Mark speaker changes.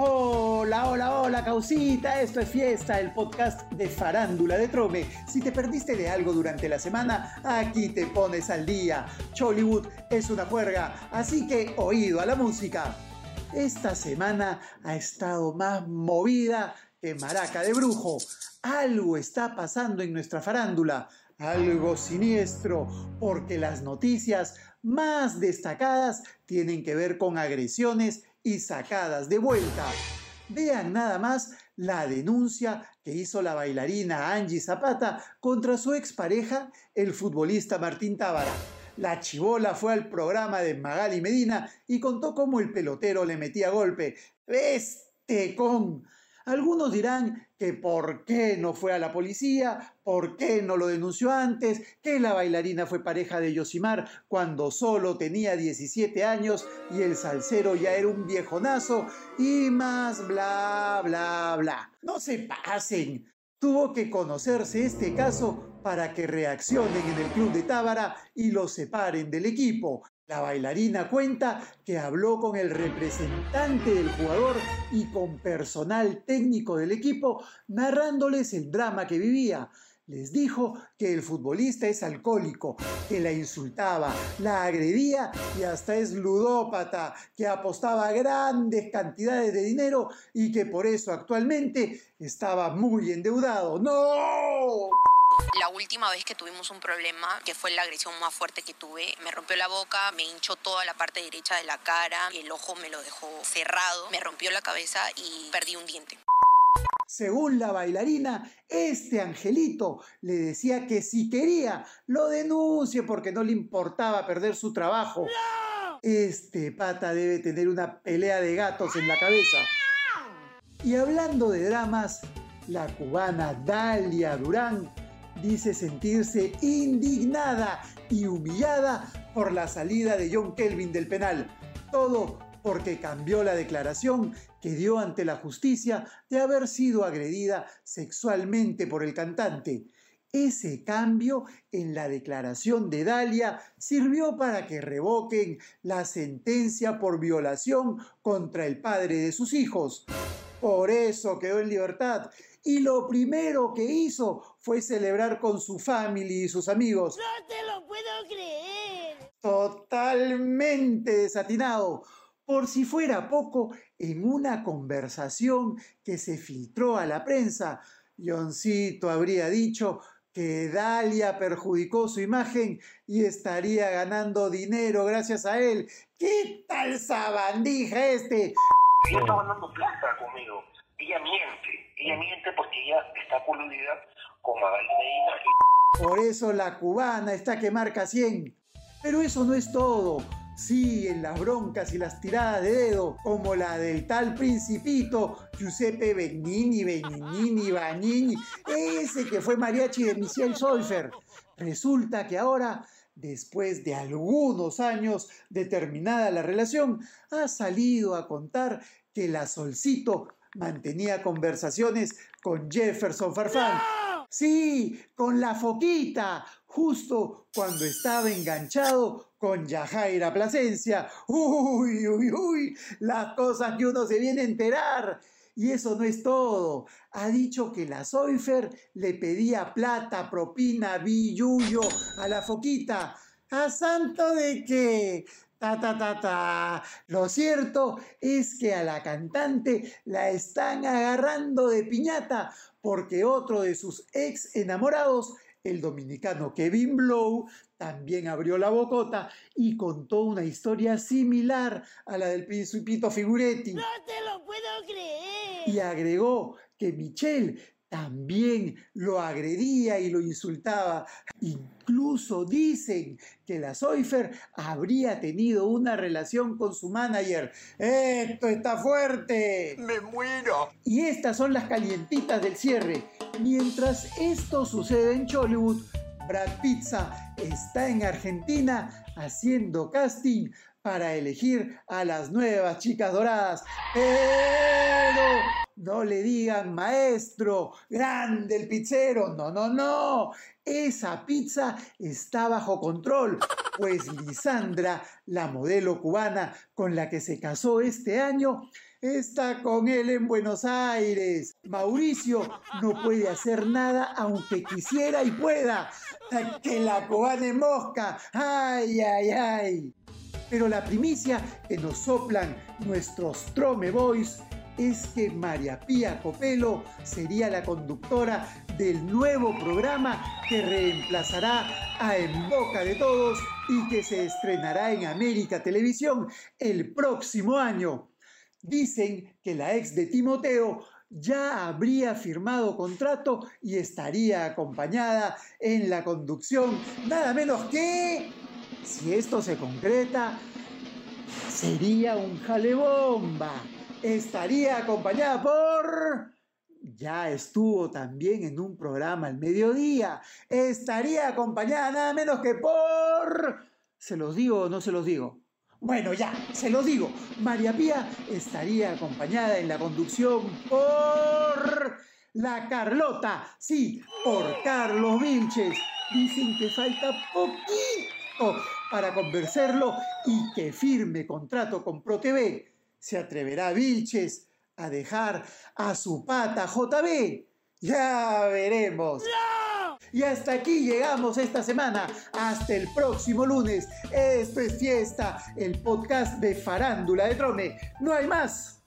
Speaker 1: Hola, hola, hola, causita. Esto es Fiesta, el podcast de Farándula de Trome. Si te perdiste de algo durante la semana, aquí te pones al día. Chollywood es una juerga, así que oído a la música. Esta semana ha estado más movida que maraca de brujo. Algo está pasando en nuestra farándula, algo siniestro, porque las noticias más destacadas tienen que ver con agresiones y sacadas de vuelta. Vean nada más la denuncia que hizo la bailarina Angie Zapata contra su expareja, el futbolista Martín Tábara. La chivola fue al programa de Magali Medina y contó cómo el pelotero le metía golpe. ¡Este con! Algunos dirán que por qué no fue a la policía, por qué no lo denunció antes, que la bailarina fue pareja de Yosimar cuando solo tenía 17 años y el salsero ya era un viejonazo y más bla bla bla. No se pasen. Tuvo que conocerse este caso para que reaccionen en el club de Tábara y lo separen del equipo. La bailarina cuenta que habló con el representante del jugador y con personal técnico del equipo narrándoles el drama que vivía. Les dijo que el futbolista es alcohólico, que la insultaba, la agredía y hasta es ludópata, que apostaba grandes cantidades de dinero y que por eso actualmente estaba muy endeudado. ¡No!
Speaker 2: La última vez que tuvimos un problema, que fue la agresión más fuerte que tuve, me rompió la boca, me hinchó toda la parte derecha de la cara, el ojo me lo dejó cerrado, me rompió la cabeza y perdí un diente.
Speaker 1: Según la bailarina, este angelito le decía que si quería, lo denuncie porque no le importaba perder su trabajo. Este pata debe tener una pelea de gatos en la cabeza. Y hablando de dramas, la cubana Dalia Durán dice sentirse indignada y humillada por la salida de John Kelvin del penal. Todo porque cambió la declaración que dio ante la justicia de haber sido agredida sexualmente por el cantante. Ese cambio en la declaración de Dalia sirvió para que revoquen la sentencia por violación contra el padre de sus hijos. Por eso quedó en libertad y lo primero que hizo fue celebrar con su familia y sus amigos.
Speaker 3: ¡No te lo puedo creer!
Speaker 1: Totalmente desatinado. Por si fuera poco, en una conversación que se filtró a la prensa, Johncito habría dicho que Dalia perjudicó su imagen y estaría ganando dinero gracias a él. ¿Qué tal sabandija este?
Speaker 4: Está ganando plata conmigo. Ella miente. Ella miente porque ella está coludida con Magali Medina.
Speaker 1: Por eso la cubana está que marca 100. Pero eso no es todo. Sí, en las broncas y las tiradas de dedo, como la del tal principito Giuseppe Benigni, Benignini, Bagnini, ese que fue mariachi de Michelle Solfer. Resulta que ahora después de algunos años de terminada la relación, ha salido a contar que la Solcito mantenía conversaciones con Jefferson Farfán. Sí, con la foquita, justo cuando estaba enganchado con Yajaira Plasencia. Uy, uy, uy, las cosas que uno se viene a enterar. Y eso no es todo. Ha dicho que la Soifer le pedía plata, propina, billuyo a la foquita. ¿A santo de qué? Ta, ta, ta, ta. Lo cierto es que a la cantante la están agarrando de piñata porque otro de sus ex enamorados, el dominicano Kevin Blow, también abrió la bocota y contó una historia similar a la del Principito Figuretti.
Speaker 3: ¡No te lo puedo creer!
Speaker 1: Y agregó que Michelle también lo agredía y lo insultaba. Incluso dicen que la Soifer habría tenido una relación con su manager. ¡Esto está fuerte!
Speaker 4: ¡Me muero!
Speaker 1: Y estas son las calientitas del cierre. Mientras esto sucede en Chollywood, Brad Pizza está en Argentina haciendo casting para elegir a las nuevas chicas doradas. Pero no le digan maestro, grande el pizzero, no, no, no. Esa pizza está bajo control, pues Lisandra, la modelo cubana con la que se casó este año, está con él en Buenos Aires. Mauricio no puede hacer nada aunque quisiera y pueda. Que la cubana en mosca. Ay, ay, ay. Pero la primicia que nos soplan nuestros Trome Boys es que María Pía Copelo sería la conductora del nuevo programa que reemplazará a En Boca de Todos y que se estrenará en América Televisión el próximo año. Dicen que la ex de Timoteo ya habría firmado contrato y estaría acompañada en la conducción, nada menos que, si esto se concreta, sería un jalebomba. Estaría acompañada por... Ya estuvo también en un programa al mediodía. Estaría acompañada nada menos que por... ¿Se los digo o no se los digo? Bueno, ya, se lo digo. María Pía estaría acompañada en la conducción por la Carlota. Sí, por Carlos Vilches. Dicen que falta poquito para convencerlo y que firme contrato con ProTV. ¿Se atreverá Vilches a dejar a su pata JB? Ya veremos. Y hasta aquí llegamos esta semana. Hasta el próximo lunes. Esto es Fiesta, el podcast de Farándula de Trome. No hay más.